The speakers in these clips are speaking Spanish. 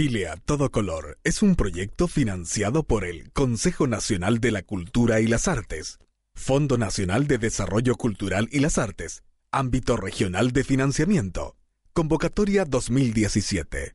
Chile a todo color es un proyecto financiado por el Consejo Nacional de la Cultura y las Artes, Fondo Nacional de Desarrollo Cultural y las Artes, Ámbito Regional de Financiamiento, Convocatoria 2017.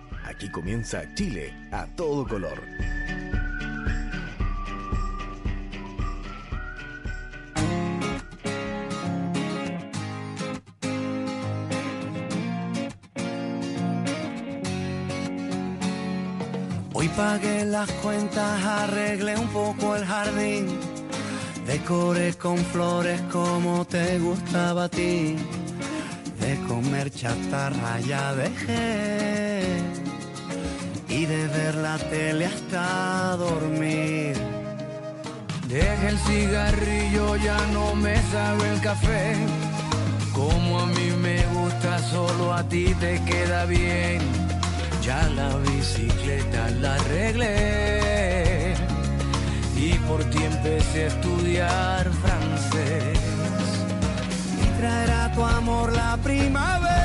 Aquí comienza Chile a todo color. Hoy pagué las cuentas, arreglé un poco el jardín, decoré con flores como te gustaba a ti, de comer chatarra ya dejé y de ver la tele hasta dormir. Deje el cigarrillo, ya no me sabe el café. Como a mí me gusta, solo a ti te queda bien. Ya la bicicleta la arreglé y por ti empecé a estudiar francés. Y traerá tu amor la primavera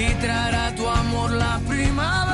Y traerá tu amor la primavera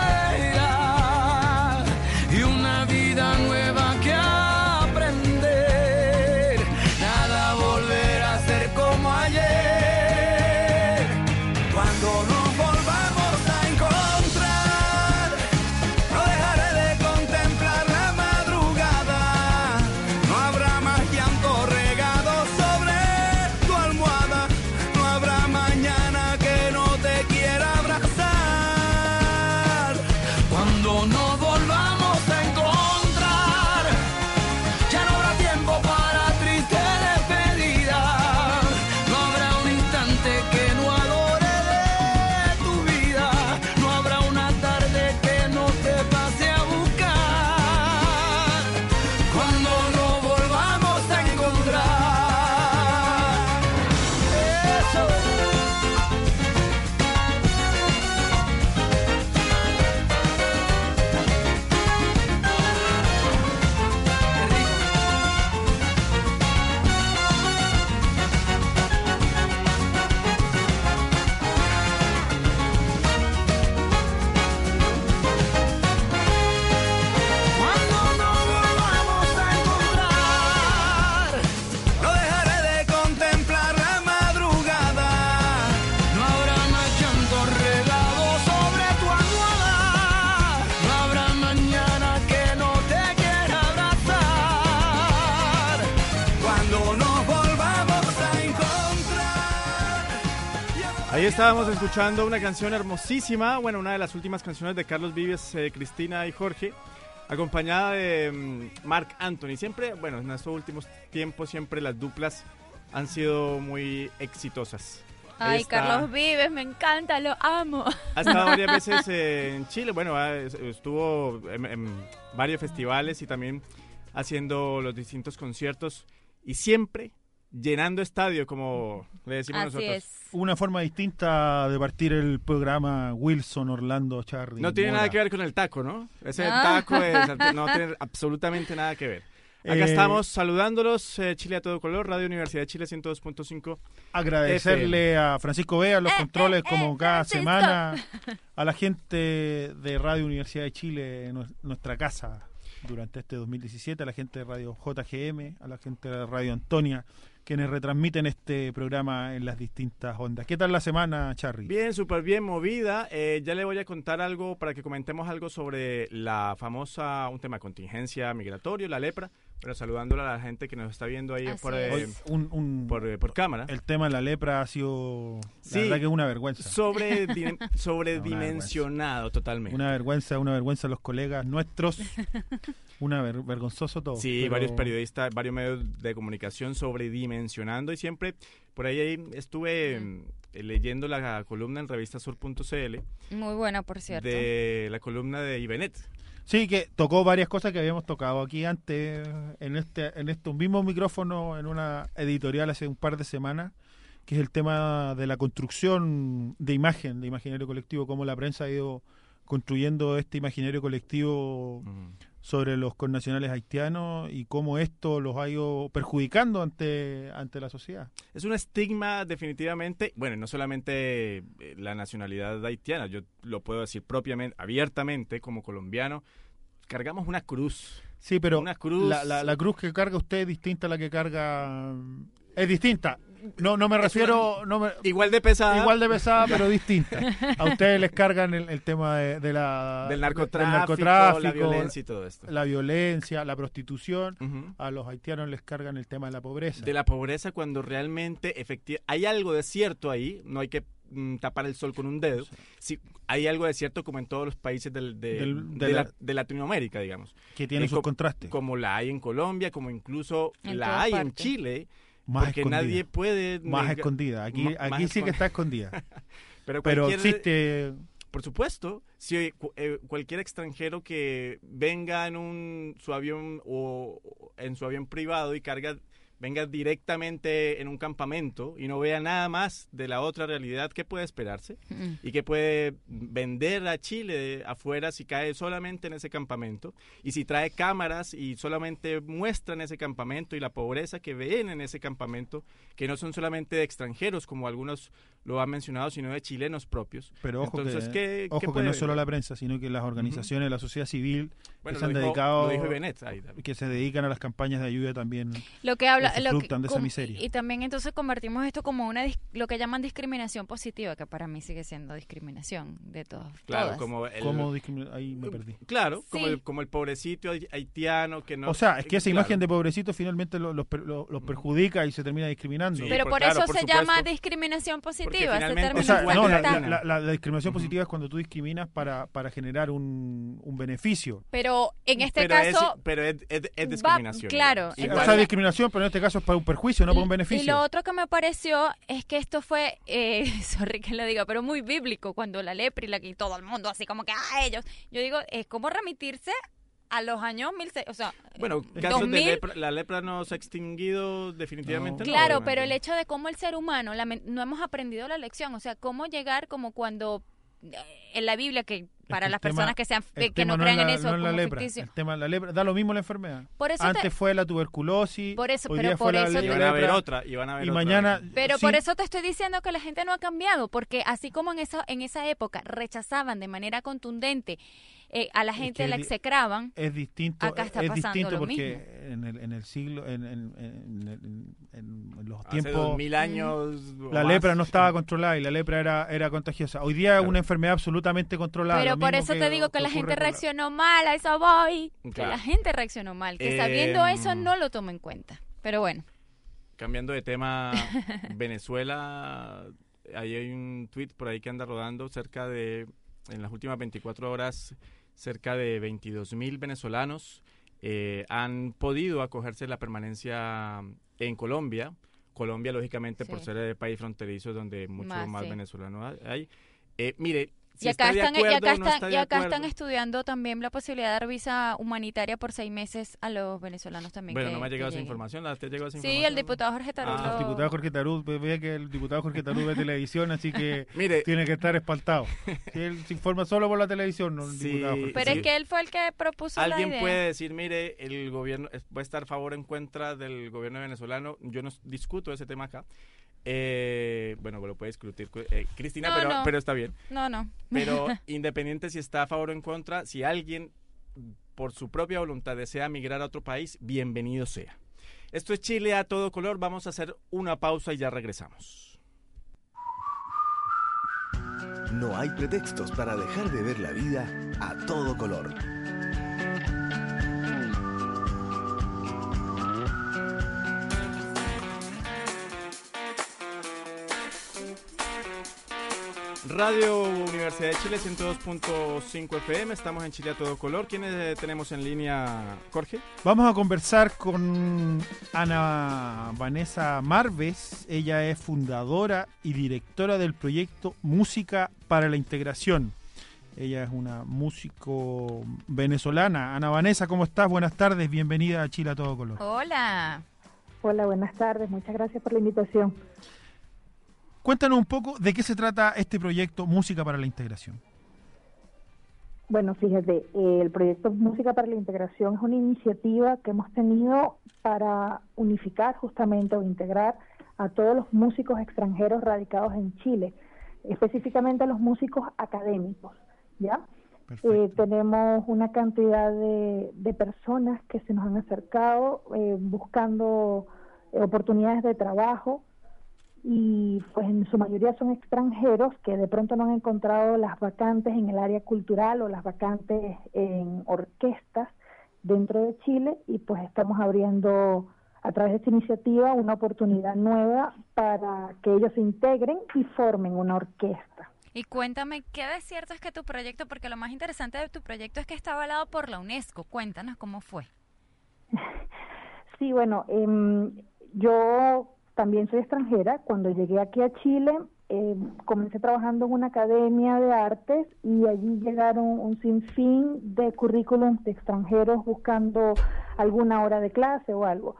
Ahí estábamos escuchando una canción hermosísima, bueno, una de las últimas canciones de Carlos Vives, eh, Cristina y Jorge, acompañada de mm, Mark Anthony. Siempre, bueno, en estos últimos tiempos siempre las duplas han sido muy exitosas. Ahí Ay, está. Carlos Vives, me encanta, lo amo. Ha estado varias veces eh, en Chile, bueno, estuvo en, en varios festivales y también haciendo los distintos conciertos y siempre llenando estadio, como le decimos Así nosotros. es. Una forma distinta de partir el programa Wilson, Orlando, Charlie. No tiene Mora. nada que ver con el taco, ¿no? Ese Ah. taco es- no tiene absolutamente nada que ver. Acá Eh, estamos saludándolos, eh, Chile a todo color, Radio Universidad de Chile 102.5. Agradecerle a Francisco Vea los Eh, controles eh, como eh, cada Francisco. semana, a la gente de Radio Universidad de Chile, nu- nuestra casa durante este 2017, a la gente de Radio JGM, a la gente de Radio Antonia, quienes retransmiten este programa en las distintas ondas. ¿Qué tal la semana, Charlie? Bien, súper bien movida. Eh, ya le voy a contar algo para que comentemos algo sobre la famosa, un tema de contingencia migratorio, la lepra. Pero saludándola a la gente que nos está viendo ahí Así por, es. eh, un- un- por, eh, por cámara. el tema de la lepra ha sido, Sí. la verdad que es una vergüenza. Sobre, sobredimensionado totalmente. Una vergüenza, una vergüenza a los colegas nuestros. Una ver- vergonzoso todo. Sí, pero- varios periodistas, varios medios de comunicación sobredimensionando y siempre por ahí estuve mm, leyendo la columna en revistasur.cl Muy buena, por cierto. de la columna de Ibenet. Sí, que tocó varias cosas que habíamos tocado aquí antes, en este en estos mismos micrófonos, en una editorial hace un par de semanas, que es el tema de la construcción de imagen, de imaginario colectivo, cómo la prensa ha ido construyendo este imaginario colectivo sobre los connacionales haitianos y cómo esto los ha ido perjudicando ante, ante la sociedad. Es un estigma definitivamente, bueno, no solamente eh, la nacionalidad haitiana, yo lo puedo decir propiamente, abiertamente como colombiano, cargamos una cruz. Sí, pero Una cruz. La, la- la cruz que carga usted es distinta a la que carga... Es distinta. No, no me refiero... No me, Igual de pesada. Igual de pesada, pero distinta. A ustedes les cargan el, el tema de, de la, del narcotráfico, narcotráfico, la violencia y todo esto. la violencia, la prostitución. A los haitianos les cargan el tema de la pobreza. de la pobreza cuando realmente hay algo de cierto ahí, no hay que mm, tapar el sol con un dedo. Sí, hay algo de cierto como en todos los países del- de, Del- de de la- la- de Latinoamérica, digamos. que tiene eh, sus co- contrastes. Como la hay en Colombia, como incluso En la hay en. Chile, Más porque escondida. nadie puede... más escondida. Aquí, aquí sí que está escondida. Pero, Pero existe... Por supuesto, si cu- eh, cualquier extranjero que venga en un su avión o en su avión privado y carga venga directamente en un campamento y no vea nada más de la otra realidad, ¿qué puede esperarse? Mm. y que puede vender a Chile afuera si cae solamente en ese campamento y si trae cámaras y solamente muestran ese campamento y la pobreza que ven en ese campamento, que no son solamente de extranjeros como algunos lo han mencionado, sino de chilenos propios. Pero ojo Entonces, que, ¿qué- ojo qué que puede no solo la prensa, sino que las organizaciones de la sociedad civil Bueno, que se han dijo, dedicado, Benet ahí que se dedican a las campañas de ayuda también. Lo que habla, que lo que, de esa miseria. y también entonces convertimos esto como una dis- lo que llaman discriminación positiva, que para mí sigue siendo discriminación de todas. Claro, todas. como el, ¿Cómo Ahí me perdí. Claro, como, el, como el pobrecito hai- haitiano que no... o sea, es que esa claro. imagen de pobrecito finalmente lo- los lo- los perjudica y se termina discriminando. Sí, Pero por- por, claro, eso por se supuesto. llama discriminación positiva, O sea, está- no, la, está- la- la- la discriminación positiva es cuando tú discriminas para, para generar un, un beneficio. Pero en este pero caso es, pero es, es- es va- discriminación. claro, o sea, discriminación, pero en este caso es para un perjuicio, no para un Y- beneficio. Y lo otro que me pareció es que esto fue, eh, sorry que lo diga, pero muy bíblico cuando la lepra y la que todo el mundo así como que a ellos. Yo digo, es como remitirse a los años 1600, o sea, Bueno, eh, casos de 2000. lepra, la lepra no se ha extinguido definitivamente. No. no, Claro, obviamente. pero el hecho de cómo el ser humano no hemos aprendido la lección, o sea, cómo llegar como cuando eh, en la Biblia que para que las tema- personas que sean que, que tema no crean en la- eso no es la como lepra. ficticio. El tema de la lepra, da lo mismo la enfermedad. Por eso Antes te- fue la tuberculosis, Por eso, hoy pero día por fue la eso Y te- van a ver lepra, otra, y van a ver y otra. mañana... Pero sí, por eso te estoy diciendo que la gente no ha cambiado, porque así como en esa, en esa época rechazaban de manera contundente eh, a la Es gente, que la execraban, es distinto Acá está es pasando distinto lo porque en el, en el siglo en, en- en- en- en- en los Hace tiempos dos mil años. la más. lepra no estaba controlada y la lepra era era contagiosa hoy día es Claro. una enfermedad absolutamente controlada pero por mismo eso te digo que la ocurre gente la- reaccionó mal, a eso voy, que Claro. la gente reaccionó mal, que Em, sabiendo eso no lo toma en cuenta. Pero bueno, Cambiando de tema, Venezuela ahí hay un tweet por ahí que anda rodando cerca de, en las últimas 24 horas, cerca de 22 mil venezolanos eh, han podido acogerse la permanencia en Colombia. Colombia, lógicamente, por ser el país fronterizo donde mucho Más, más, sí. venezolanos hay. Eh, mire, si y acá, está de están, y acuerdo acá, o no están, está de y acá están estudiando también la posibilidad de dar visa humanitaria por seis meses a los venezolanos también. Bueno, que- no me ha llegado esa información. ¿La te llegó esa Sí, información? el diputado Jorge Tarullo. Ah, El diputado Jorge Tarud, ve- que el diputado Jorge Tarud ve televisión, así que Mire, tiene que estar espantado. Si él se informa solo por la televisión, no el Sí, diputado Jorge Pero Sí. es que él fue el que propuso la Alguien idea. puede decir, mire, el gobierno eh, puede estar a favor o en contra del gobierno venezolano. Yo no discuto ese tema acá. Eh, bueno, lo puede discutir eh, Cristina, No, pero, no. pero está bien. No, no. Pero independiente si está a favor o en contra, si alguien por su propia voluntad desea migrar a otro país, bienvenido sea. Esto es Chile a todo color. Vamos a hacer una pausa y ya regresamos. No hay pretextos para dejar de ver la vida a todo color. Radio Universidad de Chile 102.5 FM. Estamos en Chile a todo color. ¿Quiénes eh, tenemos en línea, Jorge? Vamos a conversar con Ana Vanessa Marves. Ella es fundadora y directora del proyecto Música para la Integración. Ella es una músico venezolana. Ana Vanessa, ¿cómo estás? Buenas tardes, bienvenida a Chile a todo color. Hola. Hola, buenas tardes. Muchas gracias por la invitación. Cuéntanos un poco de qué se trata este proyecto Música para la Integración. Bueno, fíjate, eh, el proyecto Música para la Integración es una iniciativa que hemos tenido para unificar justamente o integrar a todos los músicos extranjeros radicados en Chile, específicamente a los músicos académicos, ¿ya? Eh, tenemos una cantidad de, de personas que se nos han acercado eh, buscando eh, oportunidades de trabajo y pues en su mayoría son extranjeros que de pronto no han encontrado las vacantes en el área cultural o las vacantes en orquestas dentro de Chile y pues estamos abriendo a través de esta iniciativa una oportunidad nueva para que ellos se integren y formen una orquesta. Y cuéntame, ¿qué de cierto es que tu proyecto, porque lo más interesante de tu proyecto es que está avalado por la UNESCO? Cuéntanos cómo fue. Sí, bueno, em, yo también soy extranjera. Cuando llegué aquí a Chile, em, comencé trabajando en una academia de artes y allí llegaron un sinfín de currículums de extranjeros buscando alguna hora de clase o algo.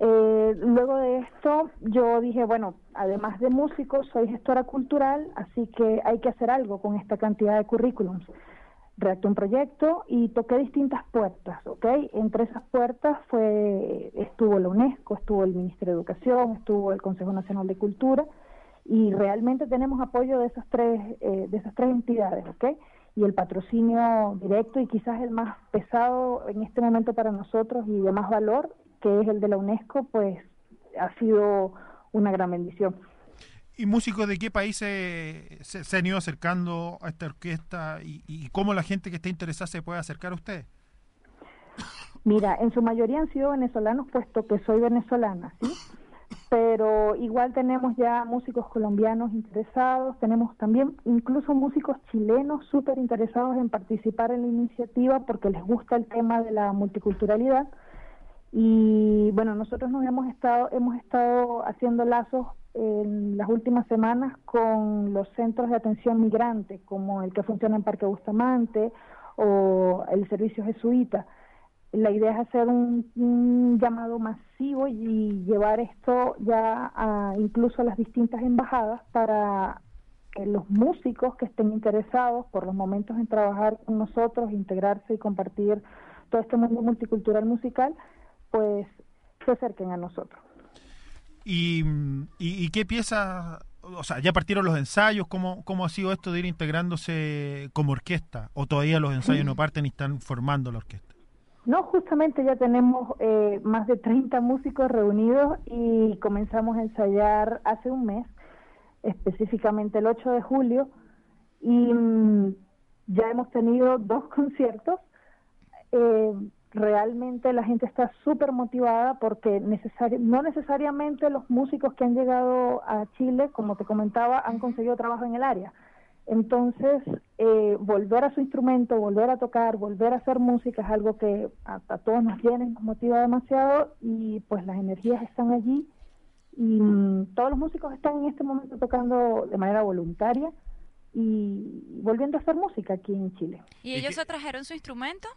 Eh, luego de esto, yo dije, bueno, además de músico, soy gestora cultural, así que hay que hacer algo con esta cantidad de currículums redacté un proyecto y toqué distintas puertas, ¿ok? Entre esas puertas fue estuvo la UNESCO, estuvo el Ministerio de Educación, estuvo el Consejo Nacional de Cultura y realmente tenemos apoyo de esas tres eh, de esas tres entidades, ¿ok? Y el patrocinio directo y quizás el más pesado en este momento para nosotros y de más valor, que es el de la UNESCO, pues ha sido una gran bendición. ¿Y músicos de qué países se, se han ido acercando a esta orquesta y, cómo la gente que esté interesada se puede acercar a ustedes? Mira, en su mayoría han sido venezolanos, puesto que soy venezolana, ¿sí? Pero igual tenemos ya músicos colombianos interesados, tenemos también incluso músicos chilenos súper interesados en participar en la iniciativa porque les gusta el tema de la multiculturalidad. Y bueno, nosotros nos hemos estado, hemos estado haciendo lazos en las últimas semanas con los centros de atención migrante, como el que funciona en Parque Bustamante o el servicio jesuita. La idea es hacer un, llamado masivo y llevar esto ya a, incluso a las distintas embajadas para que los músicos que estén interesados por los momentos en trabajar con nosotros, integrarse y compartir todo este mundo multicultural musical, pues se acerquen a nosotros. ¿Y, y, y qué piezas, o sea, ya partieron los ensayos? ¿Cómo, ¿Cómo ha sido esto de ir integrándose como orquesta? ¿O todavía los ensayos no parten y están formando la orquesta? No, justamente ya tenemos eh, más de 30 músicos reunidos y comenzamos a ensayar hace un mes, específicamente el 8 de julio, y mm, ya hemos tenido dos conciertos. Eh, realmente la gente está súper motivada porque necesari no necesariamente los músicos que han llegado a Chile, como te comentaba, han conseguido trabajo en el área. Entonces, eh, volver a su instrumento, volver a tocar, volver a hacer música es algo que a, a todos nos llena y nos motiva demasiado y pues las energías están allí y mm, todos los músicos están en este momento tocando de manera voluntaria y volviendo a hacer música aquí en Chile. ¿Y ellos se trajeron su instrumento?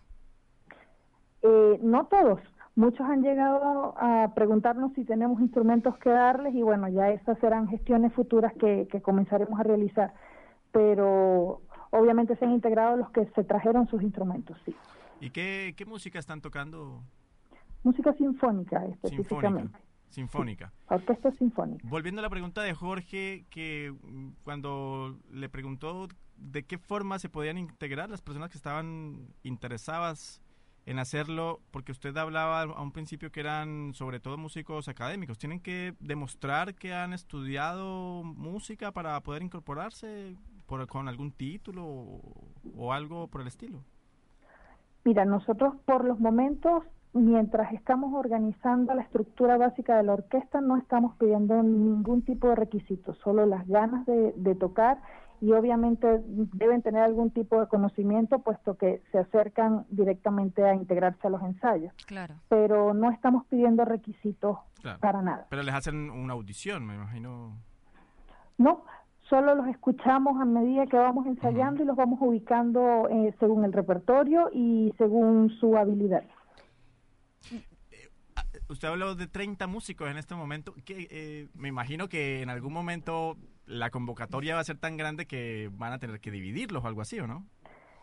Eh, no todos, muchos han llegado a preguntarnos si tenemos instrumentos que darles y bueno, ya esas serán gestiones futuras que, que comenzaremos a realizar, pero obviamente se han integrado los que se trajeron sus instrumentos, sí. ¿Y qué, qué música están tocando? Música sinfónica específicamente. Sinfónica. Orquesta sinfónica. Volviendo a la pregunta de Jorge, que mm, cuando le preguntó de qué forma se podían integrar las personas que estaban interesadas en hacerlo, porque usted hablaba a un principio que eran sobre todo músicos académicos, ¿tienen que demostrar que han estudiado música para poder incorporarse por, con algún título o, algo por el estilo? Mira, nosotros por los momentos mientras estamos organizando la estructura básica de la orquesta, no estamos pidiendo ningún tipo de requisito, solo las ganas de, tocar y obviamente deben tener algún tipo de conocimiento, puesto que se acercan directamente a integrarse a los ensayos. Claro. Pero no estamos pidiendo requisitos Claro. para nada. Pero les hacen una audición, me imagino. No, solo los escuchamos a medida que vamos ensayando y los vamos ubicando eh, según el repertorio y según su habilidad. Usted habló de 30 músicos en este momento. Que, eh, me imagino que en algún momento la convocatoria va a ser tan grande que van a tener que dividirlos o algo así, ¿o no?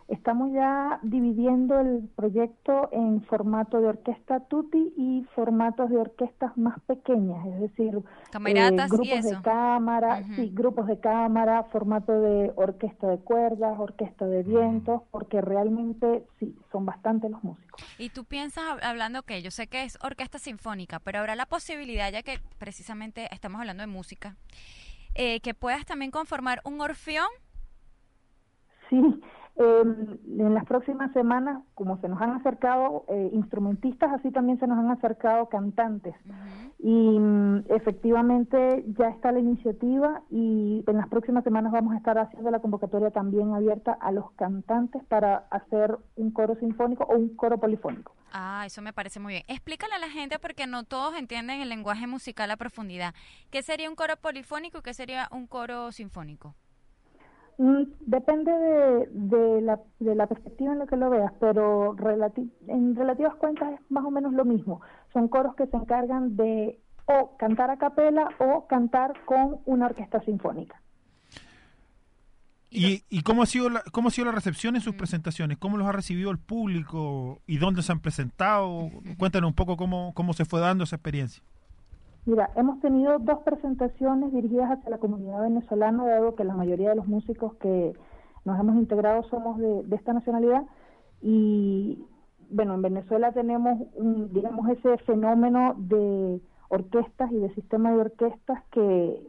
Estamos ya dividiendo el proyecto en formato de orquesta tutti y formatos de orquestas más pequeñas, es decir, Camaratas eh, grupos y eso. de cámara, sí, grupos de cámara, formato de orquesta de cuerdas, orquesta de vientos, porque realmente sí, son bastantes los músicos. Y tú piensas, hab- hablando que yo sé que es orquesta sinfónica, pero habrá la posibilidad, ya que precisamente estamos hablando de música, eh, que puedas también conformar un orfeón. Sí, eh, en las próximas semanas, como se nos han acercado eh, instrumentistas, así también se nos han acercado cantantes. Y mm, efectivamente ya está la iniciativa y en las próximas semanas vamos a estar haciendo la convocatoria también abierta a los cantantes para hacer un coro sinfónico o un coro polifónico. Ah, eso me parece muy bien. Explícale a la gente porque no todos entienden el lenguaje musical a profundidad. ¿Qué sería un coro polifónico y qué sería un coro sinfónico? Mm, Depende de, de, la, de la perspectiva en la que lo veas, pero relati- en relativas cuentas es más o menos lo mismo. Son coros que se encargan de o cantar a capela o cantar con una orquesta sinfónica. ¿Y, y cómo, ha sido la, cómo ha sido la recepción en sus presentaciones? ¿Cómo los ha recibido el público? ¿Y dónde se han presentado? Cuéntanos un poco cómo, cómo se fue dando esa experiencia. Mira, hemos tenido dos presentaciones dirigidas hacia la comunidad venezolana, dado que la mayoría de los músicos que nos hemos integrado somos de, de esta nacionalidad. Y bueno, en Venezuela tenemos, un, digamos, ese fenómeno de orquestas y de sistema de orquestas que,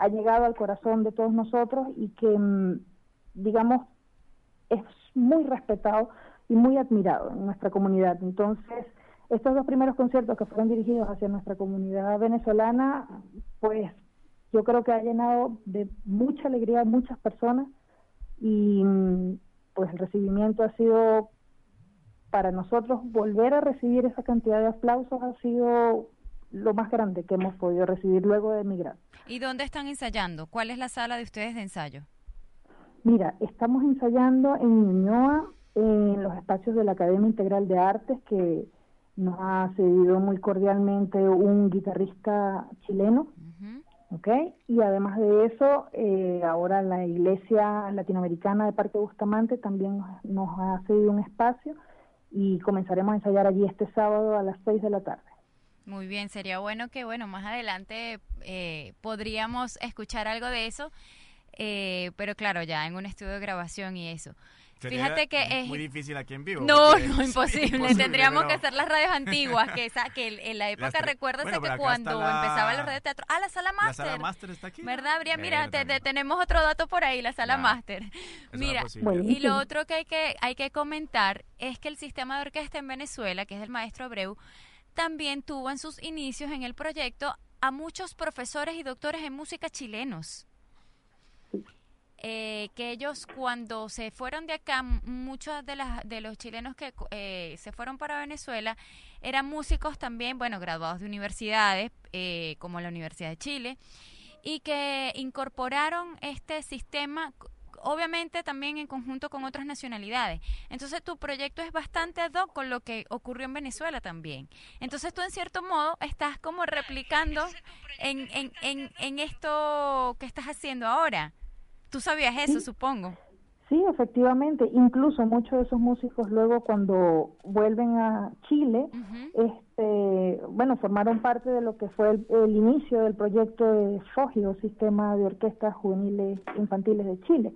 ha llegado al corazón de todos nosotros y que, mm, digamos, es muy respetado y muy admirado en nuestra comunidad. Entonces, estos dos primeros conciertos que fueron dirigidos hacia nuestra comunidad venezolana, pues yo creo que ha llenado de mucha alegría a muchas personas y pues el recibimiento ha sido para nosotros volver a recibir esa cantidad de aplausos ha sido lo más grande que hemos podido recibir luego de emigrar. ¿Y dónde están ensayando? ¿Cuál es la sala de ustedes de ensayo? Mira, estamos ensayando en Ñuñoa, en los espacios de la Academia Integral de Artes, que nos ha cedido muy cordialmente un guitarrista chileno. ¿ok? Y además de eso, eh, ahora la Iglesia Latinoamericana de Parque Bustamante también nos, nos ha cedido un espacio y comenzaremos a ensayar allí este sábado a las 6 de la tarde. Muy bien, sería bueno que, bueno, más adelante eh, podríamos escuchar algo de eso, eh, pero claro, ya en un estudio de grabación y eso. Sería Fíjate que es... muy difícil aquí en vivo. No, no, es imposible. Tendríamos pero- que hacer las radios antiguas, que esa, que en- la época, recuérdese Bueno, que cuando está la- empezaban los radios de teatro. Ah, la sala La máster. sala máster está aquí. ¿Verdad, Bria? Mira, te- tenemos otro dato por ahí, la sala. Es una Mira, y lo otro que hay, que hay que comentar es que el sistema de orquesta en Venezuela, que es del maestro Abreu, también tuvo en sus inicios en el proyecto a muchos profesores y doctores en música chilenos. Eh, que ellos cuando se fueron de acá, muchos de, las, de los chilenos que eh, se fueron para Venezuela eran músicos también, bueno, graduados de universidades, eh, como la Universidad de Chile, y que incorporaron este sistema, obviamente también en conjunto con otras nacionalidades. Entonces tu proyecto es bastante ad hoc con lo que ocurrió en Venezuela también. Entonces tú en cierto modo estás como replicando en, en, en, en esto que estás haciendo ahora. Tú sabías eso, Sí. supongo. Sí, efectivamente. Incluso muchos de esos músicos luego cuando vuelven a Chile, este, bueno, formaron parte de lo que fue el, el inicio del proyecto de FOGIO, Sistema de Orquestas Juveniles Infantiles de Chile.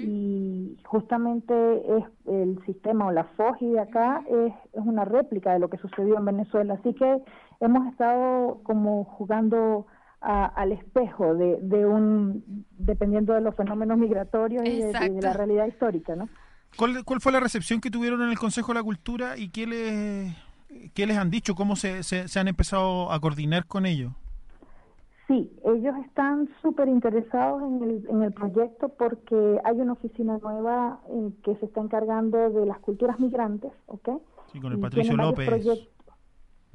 Y justamente es el sistema o la FOGI de acá es, es una réplica de lo que sucedió en Venezuela. Así que hemos estado como jugando a- al espejo de, de un, dependiendo de los fenómenos migratorios y de, de la realidad histórica, ¿no? ¿Cuál, cuál fue la recepción que tuvieron en el Consejo de la Cultura y qué les, qué les han dicho? ¿Cómo se, se, se han empezado a coordinar con ellos? Sí, ellos están súper interesados en el, en el proyecto porque hay una oficina nueva eh, que se está encargando de las culturas migrantes, ¿ok? Sí, con el Patricio López.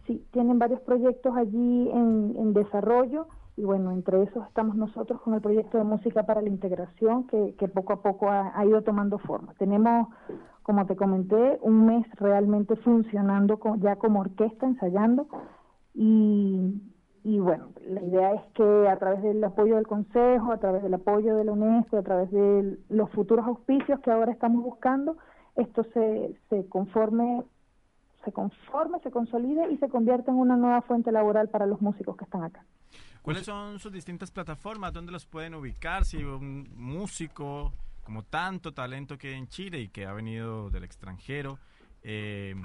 sí, tienen varios proyectos allí en, en desarrollo y bueno, entre esos estamos nosotros con el proyecto de música para la integración que, que poco a poco ha, ido tomando forma. Tenemos, como te comenté, un mes realmente funcionando co- ya como orquesta, ensayando y, y bueno, la idea es que a través del apoyo del Consejo, a través del apoyo de la UNESCO, a través de los futuros auspicios que ahora estamos buscando, esto se, se conforme se conforme, se consolide y se convierta en una nueva fuente laboral para los músicos que están acá. ¿Cuáles son sus distintas plataformas? ¿Dónde los pueden ubicar? Si un músico, como tanto talento que hay en Chile y que ha venido del extranjero, eh,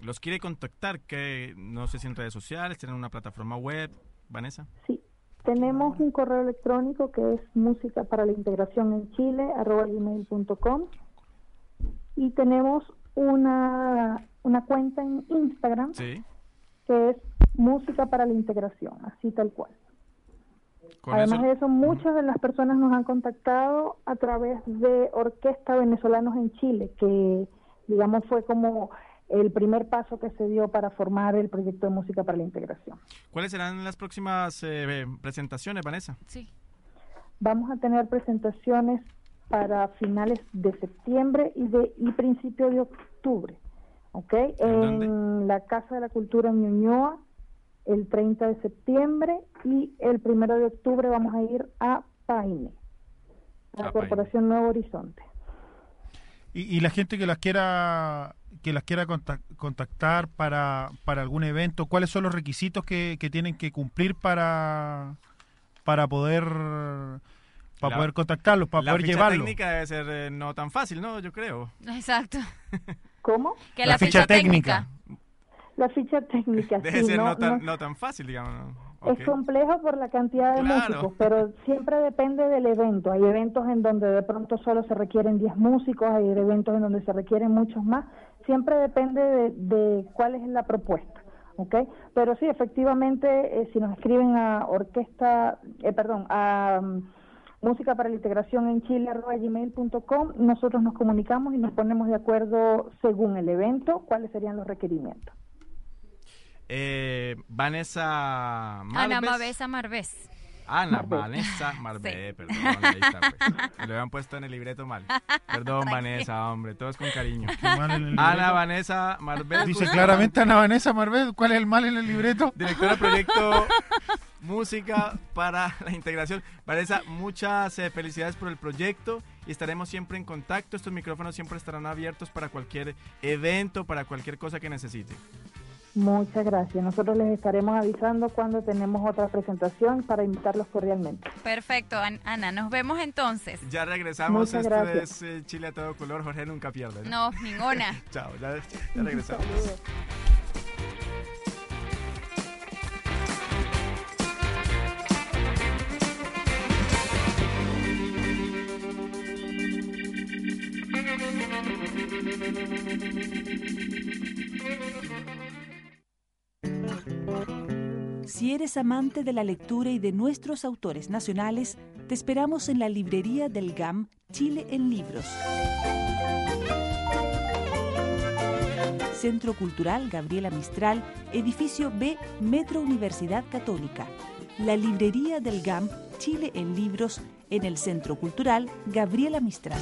los quiere contactar, que no sé si en redes sociales, tienen una plataforma web, Vanessa. Sí, tenemos un correo electrónico que es música para la integración en Chile, arroba gmail.com y tenemos una, una cuenta en Instagram Sí. que es música para la integración, así tal cual. Con Además eso- de eso, muchas de las personas nos han contactado a través de Orquesta Venezolanos en Chile, que digamos fue como el primer paso que se dio para formar el proyecto de música para la integración. ¿Cuáles serán las próximas eh, presentaciones, Vanessa? Sí. Vamos a tener presentaciones para finales de septiembre y de y principio de octubre, ¿ok? ¿En la Casa de la Cultura en Ñuñoa, el 30 de septiembre y el primero de octubre vamos a ir a Paine, a la A Paine. Corporación Nuevo Horizonte. Y, y la gente que las quiera que las quiera contac- contactar para, para algún evento, ¿cuáles son los requisitos que, que tienen que cumplir para para poder para La- poder contactarlos, para la poder ficha llevarlo? técnica debe ser eh, no tan fácil, ¿no? Yo creo. Exacto. ¿Cómo? Que La la, ficha ficha, técnica. técnica. La ficha técnica, Debe sí, ser no, no- tan, no- no tan fácil, digamos. ¿no? Es complejo por la cantidad de Claro. músicos, pero siempre depende del evento. Hay eventos en donde de pronto solo se requieren 10 músicos, hay eventos en donde se requieren muchos más. Siempre depende de, de cuál es la propuesta, ¿ok? Pero sí, efectivamente, eh, si nos escriben a orquesta, eh, perdón, a mm, música para la integración en Chile arroba gmail.com, nosotros nos comunicamos y nos ponemos de acuerdo según el evento cuáles serían los requerimientos. Eh, Vanessa Ana Malves. Mabesa Marvés. Ana Marbé. Vanessa Marbé, perdón, ahí está, pues. Me lo habían puesto en el libreto mal. Perdón, Vanessa, hombre, todos con cariño. Ana. Vanessa Marbé. Dice claramente Ana Vanessa Marbet, ¿cuál es el mal en el libreto? Directora de proyecto Música para la Integración. Vanessa, muchas eh, felicidades por el proyecto y estaremos siempre en contacto. Estos micrófonos siempre estarán abiertos para cualquier evento, para cualquier cosa que necesite. Muchas gracias. Nosotros les estaremos avisando cuando tenemos otra presentación para invitarlos cordialmente. Perfecto, Ana. Nos vemos entonces. Ya regresamos. Muchas Esto es eh, Chile a todo color. Jorge nunca pierde. No, ninguna. Chao, ya, ya regresamos. Si eres amante de la lectura y de nuestros autores nacionales, te esperamos en la librería del GAM Chile en Libros. Centro Cultural Gabriela Mistral, edificio B, Metro Universidad Católica. La librería del GAM Chile en Libros en el Centro Cultural Gabriela Mistral.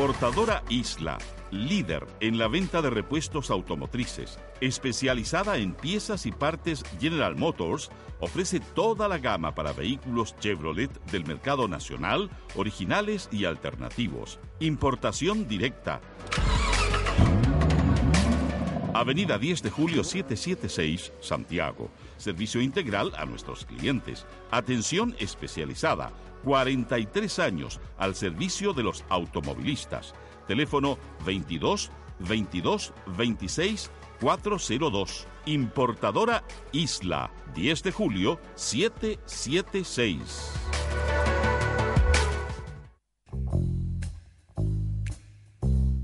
Importadora Isla, líder en la venta de repuestos automotrices, especializada en piezas y partes General Motors, ofrece toda la gama para vehículos Chevrolet del mercado nacional, originales y alternativos. Importación directa. Avenida 10 de Julio 776, Santiago. Servicio integral a nuestros clientes. Atención especializada 43 años al servicio de los automovilistas. Teléfono 22 22 26 402. Importadora Isla, 10 de julio 776.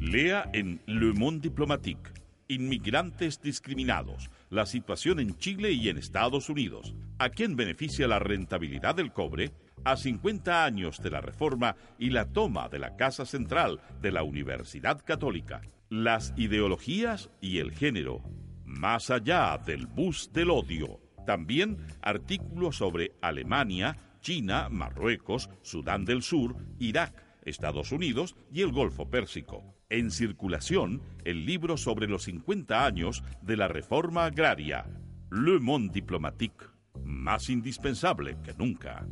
Lea en Le Monde Diplomatique. Inmigrantes discriminados. La situación en Chile y en Estados Unidos. ¿A quién beneficia la rentabilidad del cobre? A 50 años de la reforma y la toma de la Casa Central de la Universidad Católica. Las ideologías y el género, más allá del bus del odio. También artículos sobre Alemania, China, Marruecos, Sudán del Sur, Irak, Estados Unidos y el Golfo Pérsico. En circulación, el libro sobre los 50 años de la reforma agraria, Le Monde Diplomatique, más indispensable que nunca.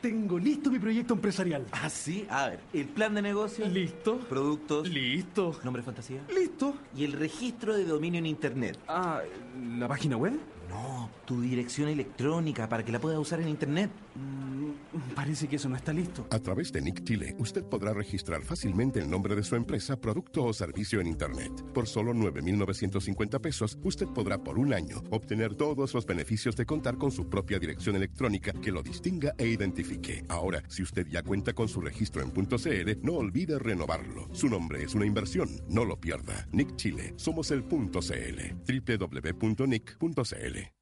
Tengo listo mi proyecto empresarial. Ah, sí. A ver, el plan de negocio. Listo. Productos. Listo. Nombre fantasía. Listo. Y el registro de dominio en Internet. Ah, ¿la página web? No, tu dirección electrónica para que la puedas usar en Internet. Mm, parece que eso no está listo. A través de Nick Chile, usted podrá registrar fácilmente el nombre de su empresa, producto o servicio en Internet. Por solo 9.950 pesos, usted podrá por un año obtener todos los beneficios de contar con su propia dirección electrónica que lo distinga e identifique. Ahora, si usted ya cuenta con su registro en .cl, no olvide renovarlo. Su nombre es una inversión, no lo pierda. Nick Chile, somos el .cl. www.nick.cl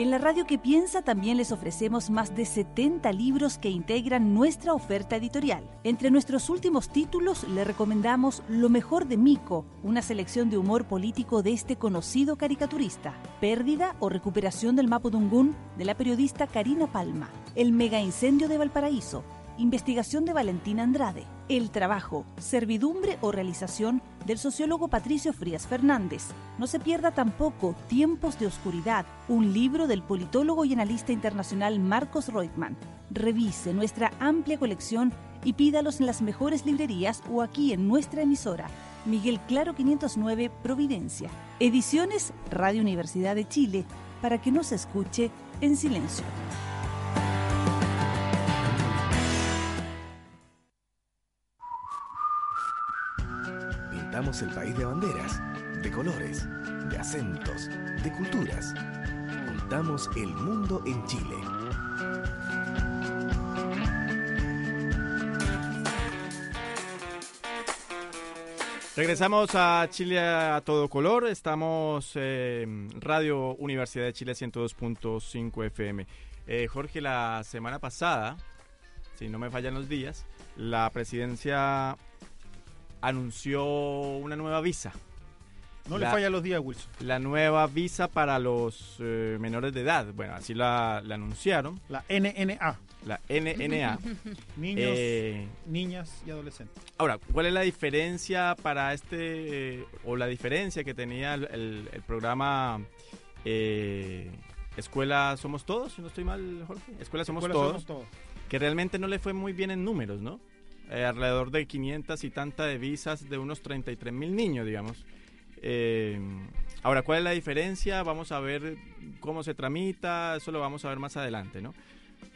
En la radio que piensa también les ofrecemos más de 70 libros que integran nuestra oferta editorial. Entre nuestros últimos títulos le recomendamos Lo mejor de Mico, una selección de humor político de este conocido caricaturista. Pérdida o recuperación del Mapudungún de la periodista Karina Palma. El mega incendio de Valparaíso, Investigación de Valentina Andrade. El trabajo, servidumbre o realización del sociólogo Patricio Frías Fernández. No se pierda tampoco Tiempos de Oscuridad, un libro del politólogo y analista internacional Marcos Reutemann. Revise nuestra amplia colección y pídalos en las mejores librerías o aquí en nuestra emisora. Miguel Claro 509 Providencia. Ediciones Radio Universidad de Chile para que no se escuche en silencio. Pintamos el país de banderas, de colores, de acentos, de culturas. Juntamos el mundo en Chile. Regresamos a Chile a todo color. Estamos en Radio Universidad de Chile 102.5 FM. Eh, Jorge, la semana pasada, si no me fallan los días, la presidencia anunció una nueva visa. No le falla los días, Wilson. La nueva visa para los eh, menores de edad. Bueno, así la, anunciaron. La NNA. La NNA. Niños, eh, niñas y adolescentes. Ahora, ¿cuál es la diferencia para este, eh, o la diferencia que tenía el, programa Escuela Somos Todos, si no estoy mal, Jorge. Escuela Somos, Escuela todos, Somos Todos. que realmente no le fue muy bien en números, ¿no? Eh, alrededor de 500 y tanta de visas de unos 33 mil niños, digamos. Eh, ahora, ¿cuál es la diferencia? Vamos a ver cómo se tramita, eso lo vamos a ver más adelante, ¿no?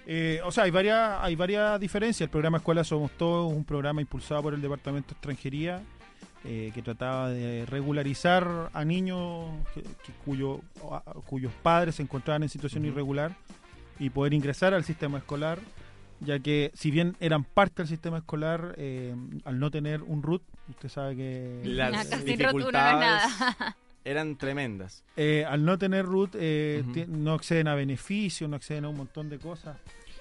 Eh, o sea, hay varias, hay varias diferencias. El programa Escuela Somos Todos, un programa impulsado por el Departamento de Extranjería, eh, que trataba de regularizar a niños que- que cuyo, a- cuyos padres se encontraban en situación irregular y poder ingresar al sistema escolar, ya que si bien eran parte del sistema escolar, eh, al no tener un RUT, usted sabe que... Las no es dificultades nada. eran tremendas. Eh, al no tener root, eh, no acceden a beneficios, no acceden a un montón de cosas.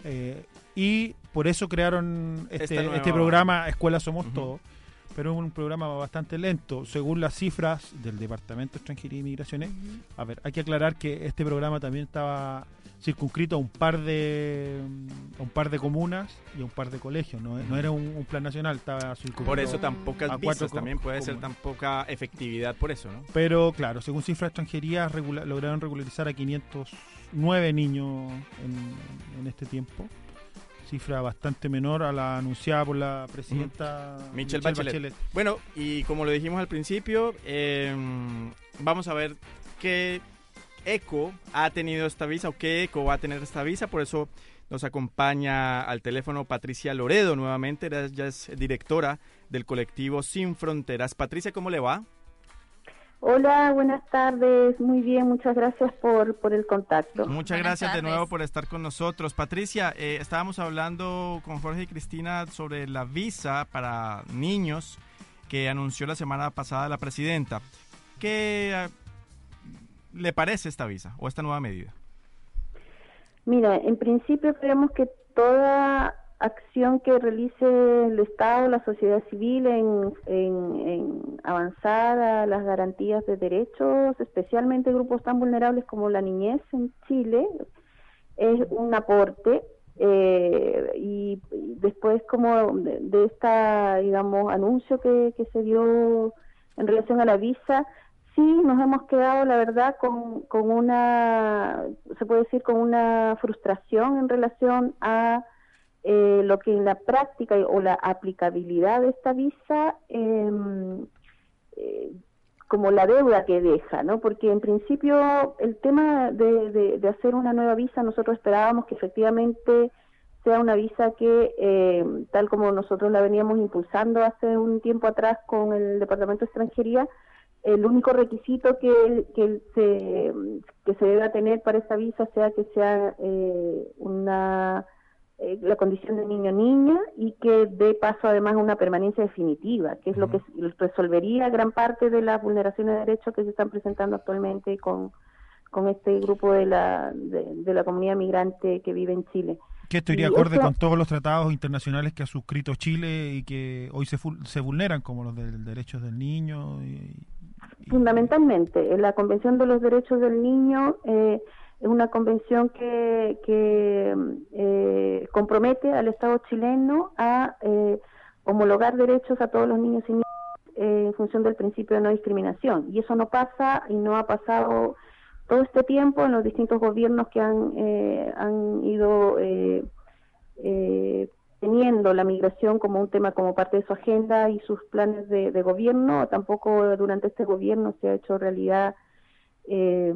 Eh, y por eso crearon este, nueva- este programa Escuela Somos. Todos. Pero es un programa bastante lento. Según las cifras del Departamento de Extranjería y Migraciones, a ver, hay que aclarar que este programa también estaba circunscrito a un par de a un par de comunas y a un par de colegios. No, no era un, un plan nacional, estaba circunscrito Por eso tan pocas a cuatro visas, también puede ser tan poca efectividad por eso, ¿no? Pero claro, según cifras de extranjería, regula- lograron regularizar a 509 niños en, en este tiempo. Cifra bastante menor a la anunciada por la presidenta Michelle Bachelet. Bueno, y como lo dijimos al principio, eh, vamos a ver qué eco ha tenido esta visa o qué eco va a tener esta visa. Por eso nos acompaña al teléfono Patricia Loredo nuevamente. Ella ya es directora del colectivo Sin Fronteras. Patricia, ¿cómo le va? Hola, buenas tardes. Muy bien, muchas gracias por, por el contacto. Muchas Buenas gracias de nuevo por estar con nosotros. Patricia, eh, estábamos hablando con Jorge y Cristina sobre la visa para niños que anunció la semana pasada la presidenta. ¿Qué le parece esta visa o esta nueva medida? Mira, en principio creemos que toda acción que realice el Estado, la sociedad civil en, en, avanzar a las garantías de derechos, especialmente grupos tan vulnerables como la niñez en Chile, es un aporte eh, y, y después como de, de esta digamos anuncio que, que se dio en relación a la visa sí nos hemos quedado la verdad con, con una se puede decir con una frustración en relación a eh, lo que en la práctica o la aplicabilidad de esta visa em, eh, como la deuda que deja, ¿no? Porque en principio el tema de, de, hacer una nueva visa, nosotros esperábamos que efectivamente sea una visa que, eh, tal como nosotros la veníamos impulsando hace un tiempo atrás con el Departamento de Extranjería, el único requisito que, que, se, que se deba tener para esta visa sea que sea eh, una eh, la condición de niño niña y que dé paso además a una permanencia definitiva, que es lo que resolvería gran parte de las vulneraciones de derechos que se están presentando actualmente con, con este grupo de la, de, de la comunidad migrante que vive en Chile. Que esto iría Y acorde con todos los tratados internacionales que ha suscrito Chile y que hoy se, se vulneran, como los de derechos del niño. Y, Fundamentalmente, la Convención de los Derechos del Niño eh, es una convención que, que eh, compromete al Estado chileno a eh, homologar derechos a todos los niños y niñas eh, en función del principio de no discriminación. Y eso no pasa y no ha pasado todo este tiempo en los distintos gobiernos que han, eh, han ido eh, eh, teniendo la migración como un tema como parte de su agenda y sus planes de, gobierno. Tampoco durante este gobierno se ha hecho realidad eh,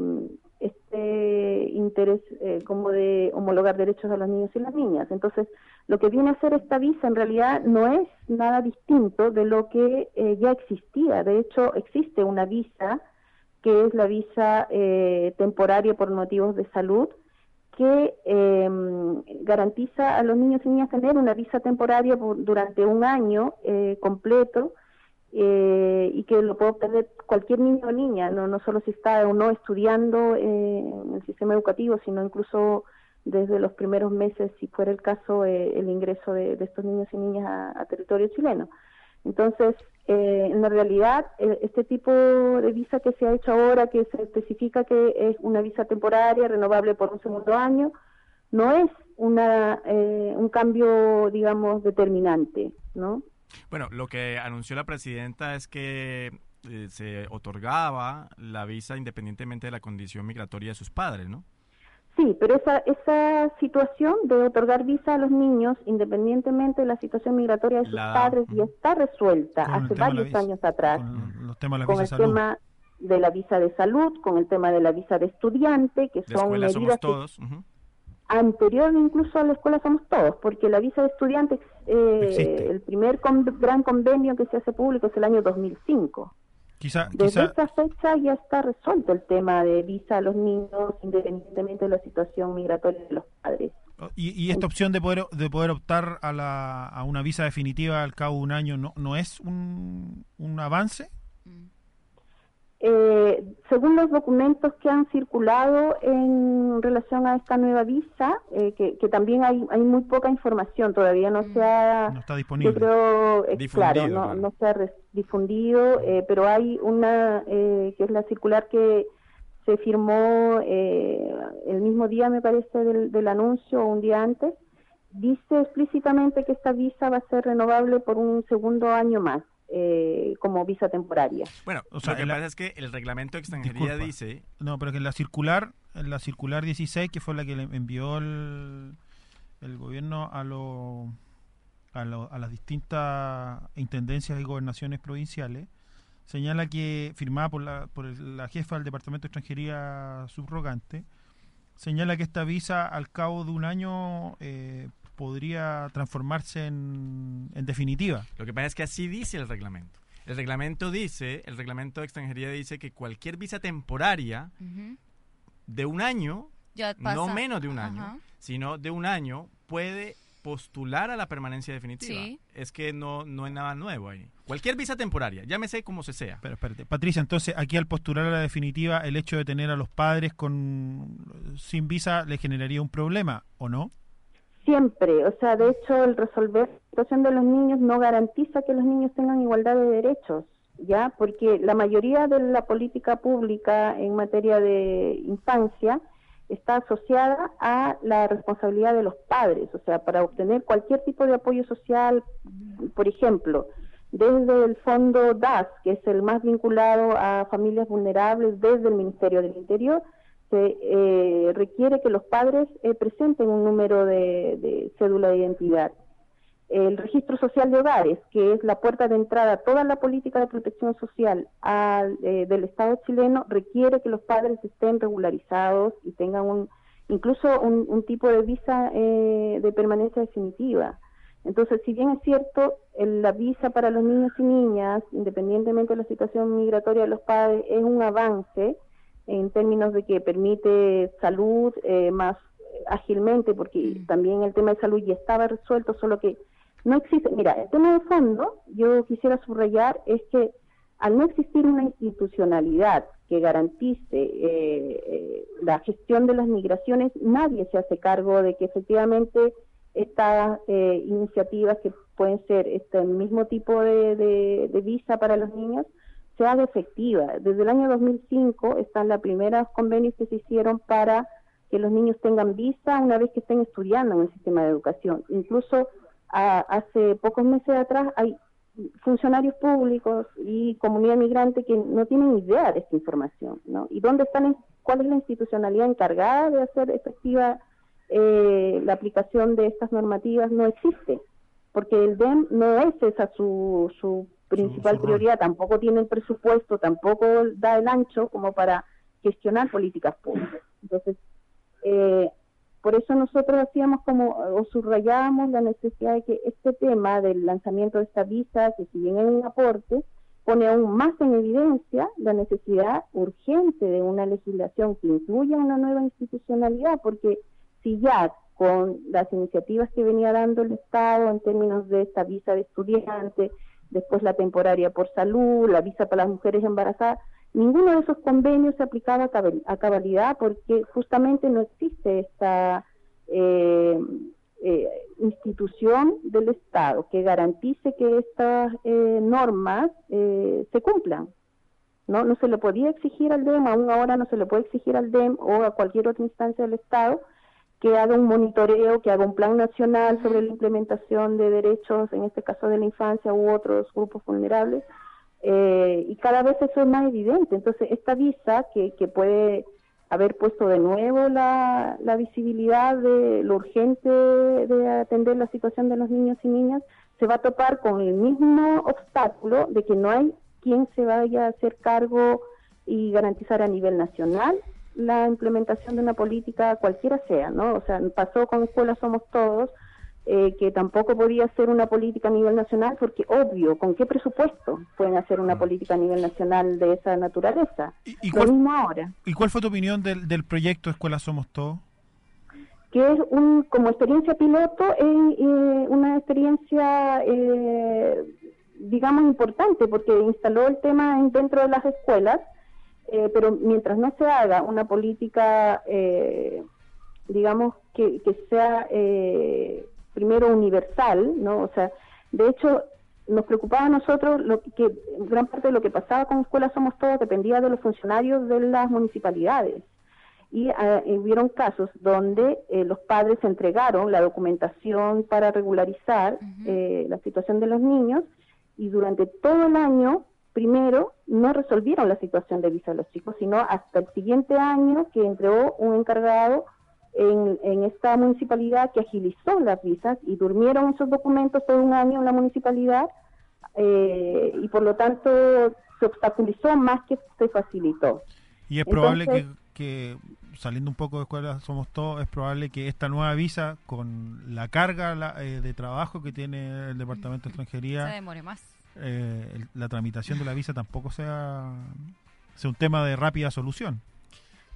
este interés eh, como de homologar derechos a los niños y las niñas. Entonces, lo que viene a hacer esta visa en realidad no es nada distinto de lo que eh, ya existía. De hecho, existe una visa que es la visa eh, temporaria por motivos de salud, que eh, garantiza a los niños y niñas tener una visa temporaria por- durante un año eh, completo eh, y que lo puede obtener cualquier niño o niña, no, no solo si está o no estudiando eh, en el sistema educativo, sino incluso desde los primeros meses, si fuera el caso, eh, el ingreso de, de estos niños y niñas a, a territorio chileno. Entonces, eh, en la realidad, eh, este tipo de visa que se ha hecho ahora, que se especifica que es una visa temporaria, renovable por un segundo año, no es una, eh, un cambio, digamos, determinante, ¿no? Bueno, lo que anunció la presidenta es que eh, se otorgaba la visa independientemente de la condición migratoria de sus padres, ¿no? Sí, pero esa, esa situación de otorgar visa a los niños, independientemente de la situación migratoria de sus La- padres, ya está resuelta hace varios visa, años atrás. Con los temas de la con visa de el salud. tema de la visa de salud, con el tema de la visa de estudiante, que De son medidas somos todos. anterior incluso a la escuela somos todos, porque la visa de estudiante, eh, el primer con- gran convenio que se hace público es el año 2005. Quizá, Desde quizá, esa fecha ya está resuelto el tema de visa a los niños, independientemente de la situación migratoria de los padres. y, y esta opción de poder de poder optar a, la, a una visa definitiva al cabo de un año no, no es un, un avance. Eh, según los documentos que han circulado en relación a esta nueva visa, eh, que, que también hay, hay muy poca información, todavía no se ha, No está disponible. yo creo, eh, claro, no, claro. no se ha difundido, eh, pero hay una eh, que es la circular que se firmó eh, el mismo día, me parece, del, del anuncio o un día antes, dice explícitamente que esta visa va a ser renovable por un segundo año más, eh, como visa temporaria. Bueno, O sea, lo que la- pasa es que el reglamento de extranjería Disculpa. dice No, pero que en la circular, en la circular 16, que fue la que le envió el, el gobierno a, lo- a, lo- a las distintas intendencias y gobernaciones provinciales, señala que, firmada por la, por el- la jefa del Departamento de Extranjería subrogante, señala que esta visa al cabo de un año eh, podría transformarse en, en definitiva. Lo que pasa es que así dice el reglamento. El reglamento dice, el reglamento de extranjería dice que cualquier visa temporaria de un año, Ya no menos de un Ajá. año, sino de un año, puede postular a la permanencia definitiva. Sí. Es que no, no es nada nuevo ahí. Cualquier visa temporaria, llámese como se sea. Pero espérate, Patricia, entonces aquí al postular a la definitiva, el hecho de tener a los padres con sin visa le generaría un problema, ¿o no? Siempre, o sea, de hecho, el resolver la situación de los niños no garantiza que los niños tengan igualdad de derechos, ¿ya? Porque la mayoría de la política pública en materia de infancia está asociada a la responsabilidad de los padres, o sea, para obtener cualquier tipo de apoyo social, por ejemplo, desde el fondo DAS, que es el más vinculado a familias vulnerables desde el Ministerio del Interior, se eh, requiere que los padres eh, presenten un número de, de cédula de identidad. El registro social de hogares, que es la puerta de entrada a toda la política de protección social al, eh, del Estado chileno, requiere que los padres estén regularizados y tengan un, incluso un, un tipo de visa eh, de permanencia definitiva. Entonces, si bien es cierto, la visa para los niños y niñas, independientemente de la situación migratoria de los padres, es un avance en términos de que permite salud eh, más ágilmente, porque también el tema de salud ya estaba resuelto, solo que no existe. Mira, el tema de fondo, yo quisiera subrayar, es que al no existir una institucionalidad que garantice eh, eh, la gestión de las migraciones, nadie se hace cargo de que efectivamente estas eh, iniciativas que pueden ser este mismo tipo de, de- de visa para los niños se haga efectiva. Desde el año 2005 están las primeras convenios que se hicieron para que los niños tengan visa una vez que estén estudiando en el sistema de educación. Incluso hace pocos meses atrás hay funcionarios públicos y comunidad migrante que no tienen idea de esta información, ¿no? ¿Y dónde están, cuál es la institucionalidad encargada de hacer efectiva eh, la aplicación de estas normativas? No existe, porque el DEM no es esa su, su principal su prioridad, tampoco tiene el presupuesto, tampoco da el ancho como para gestionar políticas públicas. Entonces, eh, por eso nosotros hacíamos como, o subrayábamos la necesidad de que este tema del lanzamiento de esta visa, que si bien es un aporte, pone aún más en evidencia la necesidad urgente de una legislación que incluya una nueva institucionalidad, porque si ya con las iniciativas que venía dando el Estado en términos de esta visa de estudiante, después la temporaria por salud, la visa para las mujeres embarazadas, ninguno de esos convenios se aplicaba a cabal- a cabalidad porque justamente no existe esta eh, eh, institución del Estado que garantice que estas eh, normas eh, se cumplan. No, no se le podía exigir al DEM, aún ahora no se le puede exigir al DEM o a cualquier otra instancia del Estado que haga un monitoreo, que haga un plan nacional sobre la implementación de derechos, en este caso de la infancia u otros grupos vulnerables, eh, y cada vez eso es más evidente. Entonces, esta visa que, que puede haber puesto de nuevo la, la visibilidad de lo urgente de atender la situación de los niños y niñas, se va a topar con el mismo obstáculo de que no hay quien se vaya a hacer cargo y garantizar a nivel nacional la implementación de una política cualquiera sea, ¿no? O sea, pasó con Escuela Somos Todos, eh, que tampoco podía ser una política a nivel nacional, porque obvio, ¿con qué presupuesto pueden hacer una política a nivel nacional de esa naturaleza? ¿Y, Lo cuál, mismo ahora. ¿Y cuál fue tu opinión del, del proyecto Escuela Somos Todos? que es un, como experiencia piloto, es eh, una experiencia, eh, digamos, importante, porque instaló el tema en- dentro de las escuelas, eh, pero mientras no se haga una política, eh, digamos, que, que sea eh, primero universal, ¿no? O sea, de hecho, nos preocupaba a nosotros lo que, que gran parte de lo que pasaba con Escuelas Somos Todos dependía de los funcionarios de las municipalidades y ah, eh, hubieron casos donde eh, los padres entregaron la documentación para regularizar eh, la situación de los niños y durante todo el año, primero, no resolvieron la situación de visa de los chicos, sino hasta el siguiente año que entregó un encargado en, en esta municipalidad que agilizó las visas y durmieron esos documentos todo un año en la municipalidad eh, y por lo tanto se obstaculizó más que se facilitó. Y es probable Entonces- que, que, saliendo un poco de Escuela Somos Todos, es probable que esta nueva visa, con la carga la- eh, de trabajo que tiene el Departamento de Se Extranjería, demore más. Eh, el- la tramitación de la visa tampoco sea, sea un tema de rápida solución.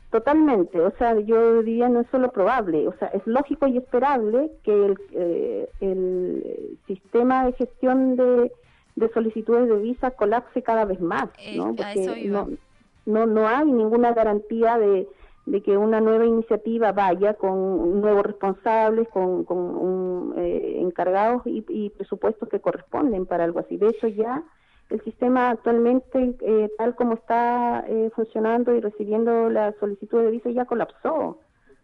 Totalmente, o sea, yo diría no es solo probable, o sea, es lógico y esperable que el, eh, el sistema de gestión de, de solicitudes de visa colapse cada vez más, Eh, ¿no? a Porque eso iba. no, no, no hay ninguna garantía de, de que una nueva iniciativa vaya con nuevos responsables, con, con un, eh, encargados y, y presupuestos que corresponden para algo así. De hecho, ya el sistema actualmente, eh, tal como está eh, funcionando y recibiendo la solicitud de visa, ya colapsó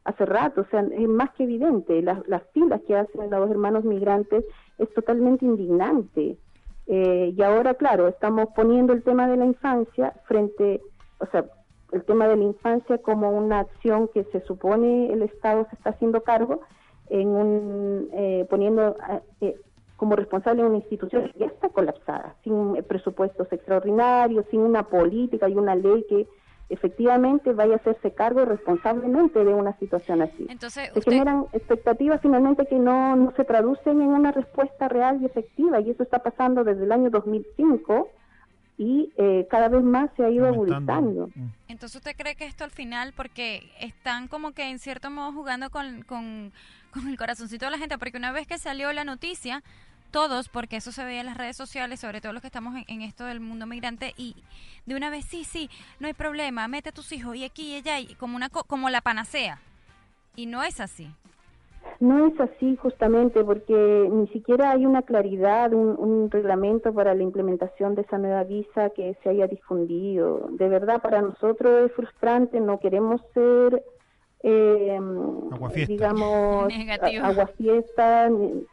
hace rato. O sea, es más que evidente. Las, las filas que hacen los hermanos migrantes es totalmente indignante. Eh, y ahora, claro, estamos poniendo el tema de la infancia frente, o sea, el tema de la infancia como una acción que se supone el Estado se está haciendo cargo, en un, eh, poniendo eh, como responsable una institución que ya está colapsada, sin eh, presupuestos extraordinarios, sin una política y una ley que efectivamente vaya a hacerse cargo responsablemente de una situación así. Entonces, se usted- generan expectativas finalmente que no, no se traducen en una respuesta real y efectiva, y eso está pasando desde el año 2005 y eh, cada vez más se ha ido agudizando. Entonces, ¿usted cree que esto al final, porque están como que en cierto modo jugando con, con, con el corazoncito de la gente, porque una vez que salió la noticia, todos, porque eso se veía en las redes sociales, sobre todo los que estamos en, en esto del mundo migrante, y de una vez, sí, sí, no hay problema, mete a tus hijos y aquí y allá, y como, una, co- como la panacea. Y no es así. No es así justamente porque ni siquiera hay una claridad, un, un reglamento para la implementación de esa nueva visa que se haya difundido. De verdad, para nosotros es frustrante, no queremos ser, eh, Aguafiesta. digamos, Negativo. a- aguafiesta, ni-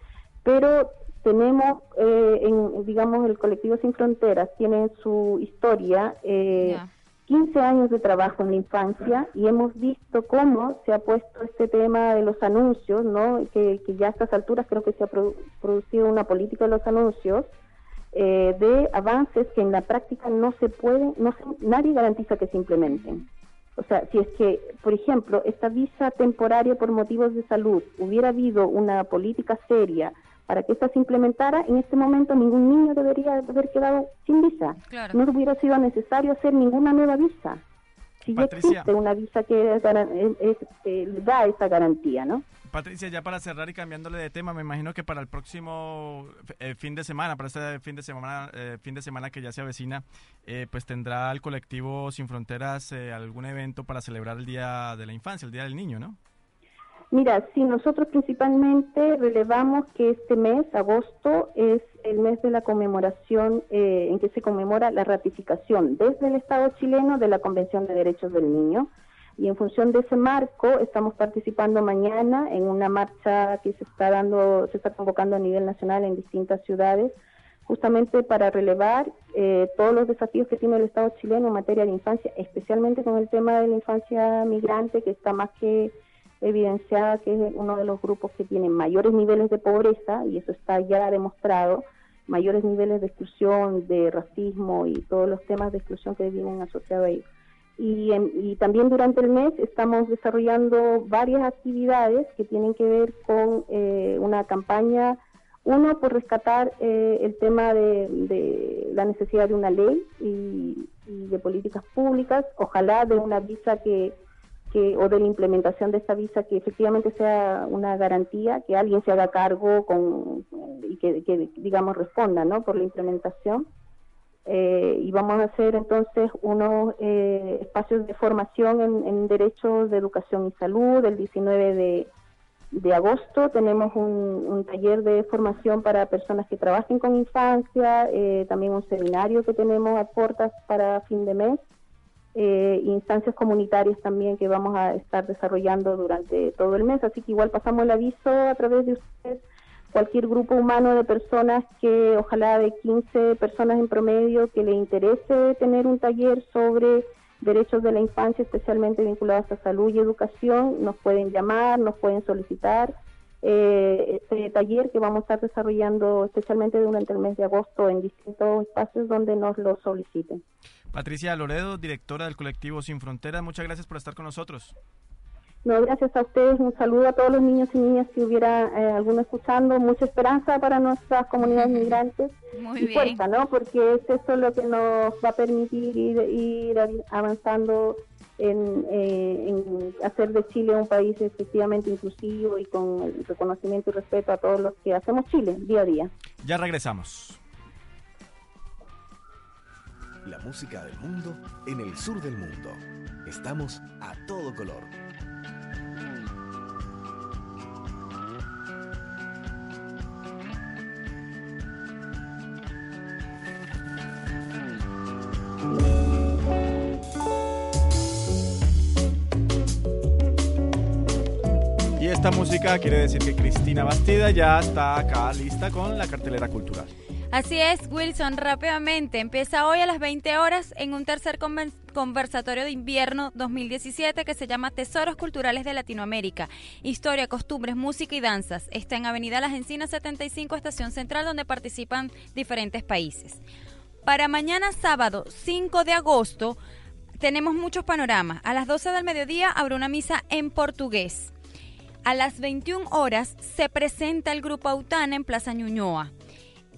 pero tenemos, eh, en, digamos, el colectivo Sin Fronteras tiene su historia. Eh, 15 años de trabajo en la infancia y hemos visto cómo se ha puesto este tema de los anuncios, ¿no? Que, que ya a estas alturas creo que se ha produ- producido una política de los anuncios eh, de avances que en la práctica no se pueden, no se- nadie garantiza que se implementen. O sea, si es que, por ejemplo, esta visa temporaria por motivos de salud hubiera habido una política seria para que esta se implementara, en este momento ningún niño debería haber quedado sin visa. Claro. No hubiera sido necesario hacer ninguna nueva visa. Si ya existe una visa que garan- es- es- da esa garantía, ¿no? Patricia, ya para cerrar y cambiándole de tema, me imagino que para el próximo eh, fin de semana, para este fin de semana, eh, fin de semana que ya se avecina, eh, pues tendrá el colectivo Sin Fronteras eh, algún evento para celebrar el Día de la Infancia, el Día del Niño, ¿no? Mira, sí, nosotros principalmente relevamos que este mes, agosto, es el mes de la conmemoración eh, en que se conmemora la ratificación desde el Estado chileno de la Convención de Derechos del Niño. Y en función de ese marco, estamos participando mañana en una marcha que se está dando, se está convocando a nivel nacional en distintas ciudades justamente para relevar eh, todos los desafíos que tiene el Estado chileno en materia de infancia, especialmente con el tema de la infancia migrante, que está más que evidenciada que es uno de los grupos que tiene mayores niveles de pobreza, y eso está ya demostrado, mayores niveles de exclusión, de racismo y todos los temas de exclusión que vienen asociados a ello. Y, y también durante el mes estamos desarrollando varias actividades que tienen que ver con eh, una campaña, uno por rescatar eh, el tema de, de, la necesidad de una ley y, y de políticas públicas, ojalá de una visa que o de la implementación de esta visa que efectivamente sea una garantía, que alguien se haga cargo con, y que, digamos responda ¿no? por la implementación. Eh, y vamos a hacer entonces unos eh, espacios de formación en, derechos de educación y salud el 19 de, agosto. Tenemos un, taller de formación para personas que trabajen con infancia, eh, también un seminario que tenemos a puertas para fin de mes eh, instancias comunitarias también que vamos a estar desarrollando durante todo el mes. Así que igual pasamos el aviso a través de ustedes, cualquier grupo humano de personas que, ojalá de 15 personas en promedio, que le interese tener un taller sobre derechos de la infancia, especialmente vinculados a salud y educación, nos pueden llamar, nos pueden solicitar. Eh, este taller que vamos a estar desarrollando especialmente durante el mes de agosto en distintos espacios donde nos lo soliciten. Patricia Loredo, directora del colectivo Sin Fronteras, muchas gracias por estar con nosotros. No, gracias a ustedes. Un saludo a todos los niños y niñas que hubiera eh, alguno escuchando. Mucha esperanza para nuestras comunidades migrantes. Muy y bien. fuerza, ¿no? Porque es eso lo que nos va a permitir ir, ir avanzando en, eh, en, hacer de Chile un país efectivamente inclusivo y con el reconocimiento y respeto a todos los que hacemos Chile día a día. Ya regresamos. La música del mundo en el sur del mundo. Estamos a todo color. Y esta música quiere decir que Cristina Bastida ya está acá lista con la cartelera cultural. Así es, Wilson, rápidamente. Empieza hoy a las 20 horas en un tercer conversatorio de invierno 2017 que se llama Tesoros Culturales de Latinoamérica. Historia, costumbres, música y danzas. Está en Avenida Las Encinas 75, Estación Central, donde participan diferentes países. Para mañana sábado 5 de agosto tenemos muchos panoramas. A las 12 del mediodía habrá una misa en portugués. A las 21 horas se presenta el grupo Autana en Plaza Ñuñoa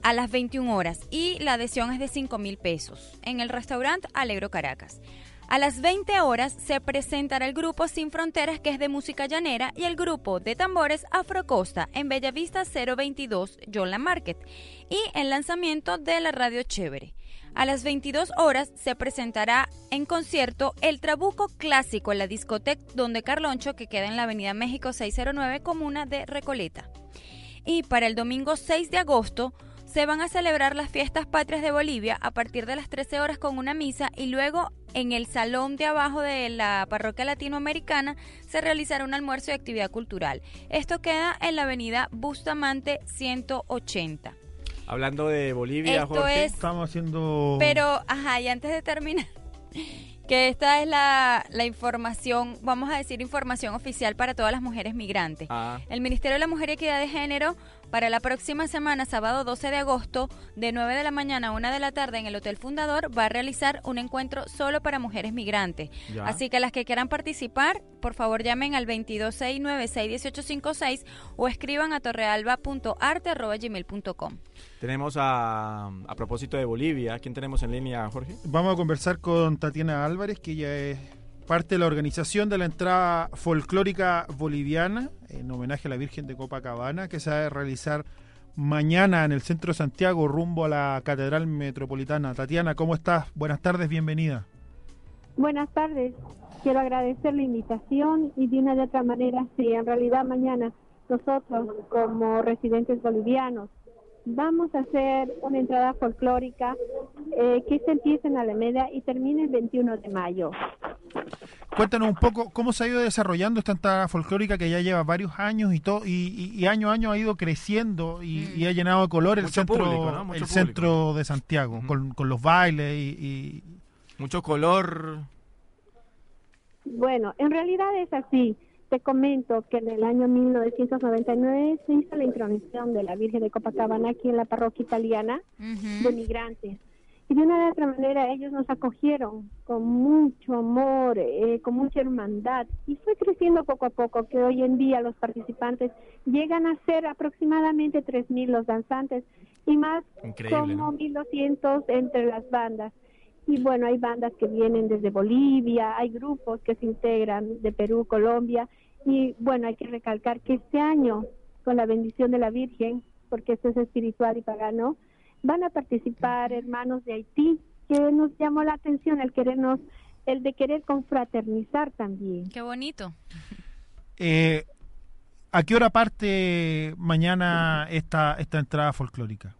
a las 21 horas y la adhesión es de 5 mil pesos en el restaurante Alegro Caracas. A las 20 horas se presentará el grupo Sin Fronteras, que es de música llanera, y el grupo de tambores Afrocosta en Bellavista 022 Yola Market y el lanzamiento de la Radio Chévere. A las 22 horas se presentará en concierto El Trabuco Clásico en la discoteca Donde Carloncho, que queda en la Avenida México 609, comuna de Recoleta. Y para el domingo 6 de agosto se van a celebrar las fiestas patrias de Bolivia a partir de las 13 horas con una misa y luego en el salón de abajo de la parroquia latinoamericana se realizará un almuerzo y actividad cultural. Esto queda en la avenida Bustamante 180. Hablando de Bolivia, Esto Jorge. es- Estamos haciendo... Pero, ajá, y antes de terminar, que esta es la, la información, vamos a decir información oficial para todas las mujeres migrantes. Ah. El Ministerio de la Mujer y Equidad de Género para la próxima semana, sábado 12 de agosto, de 9 de la mañana a 1 de la tarde en el Hotel Fundador, va a realizar un encuentro solo para mujeres migrantes. Ya. Así que las que quieran participar, por favor llamen al 2269-61856 o escriban a torrealba.arte.gmail.com. Tenemos a, a propósito de Bolivia, ¿quién tenemos en línea, Jorge? Vamos a conversar con Tatiana Álvarez, que ella es parte de la organización de la entrada folclórica boliviana en homenaje a la Virgen de Copacabana, que se va a realizar mañana en el centro de Santiago rumbo a la Catedral Metropolitana. Tatiana, ¿cómo estás? Buenas tardes, bienvenida. Buenas tardes. Quiero agradecer la invitación y de una de otra manera, si en realidad mañana nosotros como residentes bolivianos vamos a hacer una entrada folclórica eh, que se empieza en Alameda y termina el 21 de mayo. cuéntanos un poco cómo se ha ido desarrollando esta entrada folclórica que ya lleva varios años y todo y, y- y año a año ha ido creciendo y, y ha llenado de color el Mucho centro público, ¿no? Mucho el público. centro de Santiago con, con los bailes y, y- Mucho color. Bueno, en realidad es así. Te comento que en el año 1999 se hizo la intronización de la Virgen de Copacabana aquí en la parroquia italiana de migrantes. Y de una u otra manera ellos nos acogieron con mucho amor, eh, con mucha hermandad. Y fue creciendo poco a poco, que hoy en día los participantes llegan a ser aproximadamente 3.000 los danzantes y más Increíble, como ¿no? 1.200 entre las bandas. Y bueno, hay bandas que vienen desde Bolivia, hay grupos que se integran de Perú, Colombia. Y bueno, hay que recalcar que este año, con la bendición de la Virgen, porque esto es espiritual y pagano, van a participar hermanos de Haití, que nos llamó la atención el querernos, el de querer confraternizar también. Qué bonito. eh, ¿a qué hora parte mañana esta esta entrada folclórica?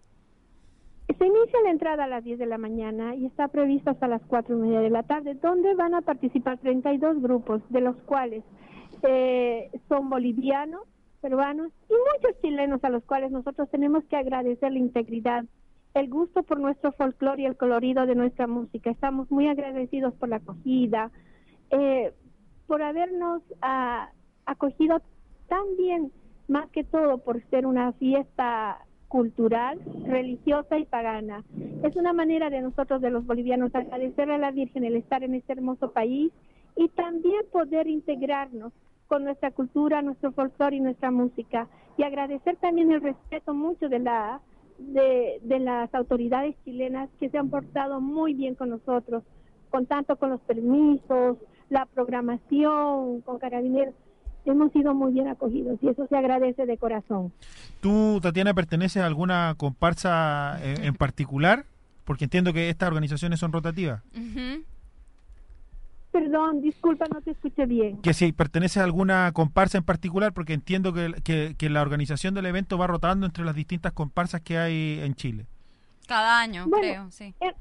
Se inicia la entrada a las 10 de la mañana y está prevista hasta las 4 y media de la tarde, donde van a participar 32 grupos, de los cuales eh, son bolivianos, peruanos y muchos chilenos a los cuales nosotros tenemos que agradecer la integridad, el gusto por nuestro folclore y el colorido de nuestra música. Estamos muy agradecidos por la acogida, eh, por habernos ah, acogido tan bien, más que todo por ser una fiesta cultural, religiosa y pagana. Es una manera de nosotros, de los bolivianos, agradecerle a la Virgen el estar en este hermoso país y también poder integrarnos con nuestra cultura, nuestro folclore y nuestra música. Y agradecer también el respeto mucho de la de, las autoridades chilenas que se han portado muy bien con nosotros, con tanto con los permisos, la programación, con carabineros. Hemos sido muy bien acogidos y eso se agradece de corazón. ¿Tú, Tatiana, perteneces a alguna comparsa en, en particular? Porque entiendo que estas organizaciones son rotativas. Perdón, disculpa, no te escuché bien. Que si perteneces a alguna comparsa en particular, porque entiendo que, que- que la organización del evento va rotando entre las distintas comparsas que hay en Chile. Cada año, Bueno, creo, sí. eh,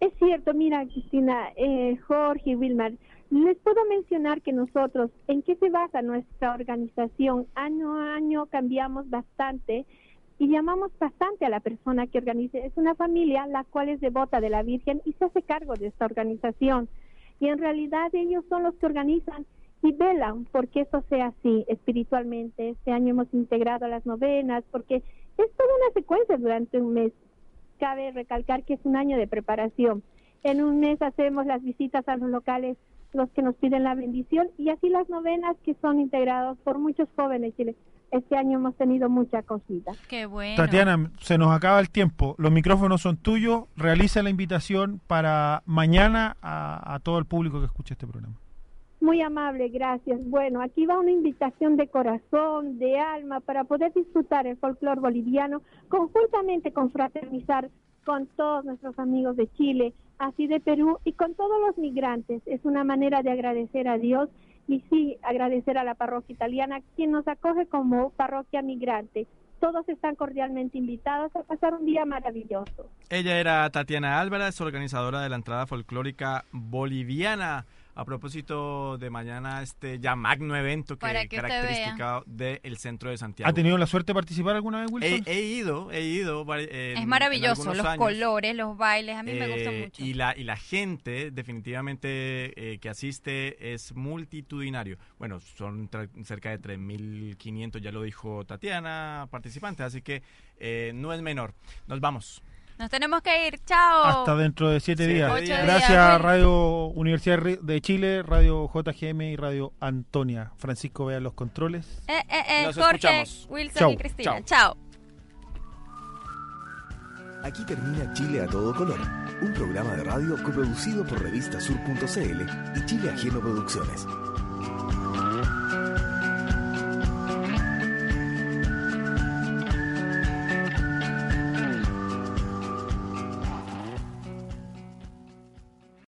Es cierto, mira, Cristina, eh, Jorge, Wilmar, les puedo mencionar que nosotros, ¿en qué se basa nuestra organización? Año a año cambiamos bastante y llamamos bastante a la persona que organiza. Es una familia la cual es devota de la Virgen y se hace cargo de esta organización. Y en realidad ellos son los que organizan y velan porque eso sea así espiritualmente. Este año hemos integrado las novenas porque es toda una secuencia durante un mes cabe recalcar que es un año de preparación. En un mes hacemos las visitas a los locales, los que nos piden la bendición, y así las novenas que son integrados por muchos jóvenes. chilenos. Este año hemos tenido mucha acogida. Qué bueno. Tatiana, se nos acaba el tiempo. Los micrófonos son tuyos. Realiza la invitación para mañana a, a todo el público que escuche este programa. Muy amable, gracias. Bueno, aquí va una invitación de corazón, de alma, para poder disfrutar el folclore boliviano, conjuntamente con fraternizar con todos nuestros amigos de Chile, así de Perú y con todos los migrantes. Es una manera de agradecer a Dios y sí, agradecer a la parroquia italiana, quien nos acoge como parroquia migrante. Todos están cordialmente invitados a pasar un día maravilloso. Ella era Tatiana Álvarez, organizadora de la entrada folclórica boliviana. A propósito de mañana este ya magno evento que usted característica del centro de Santiago. ¿Ha tenido la suerte de participar alguna vez, He, Wilson? he ido, he ido. Es maravilloso, los años. colores, los bailes, a mí me gusta Eh, mucho. Y la, y la gente definitivamente eh, que asiste es multitudinario. Bueno, son tra- cerca de 3.500, ya lo dijo Tatiana, participantes, así que eh, no es menor. Nos vamos. Nos tenemos que ir, chao. Hasta dentro de siete días. Gracias días. Radio Universidad de Chile, Radio JGM y Radio Antonia. Francisco, vea los controles. Eh, eh, eh, Nos Jorge, escuchamos. Wilson Chau. y Cristina. Chao. Aquí termina Chile a todo color, un programa de radio coproducido por revistasur.cl y Chile Ajeno Producciones.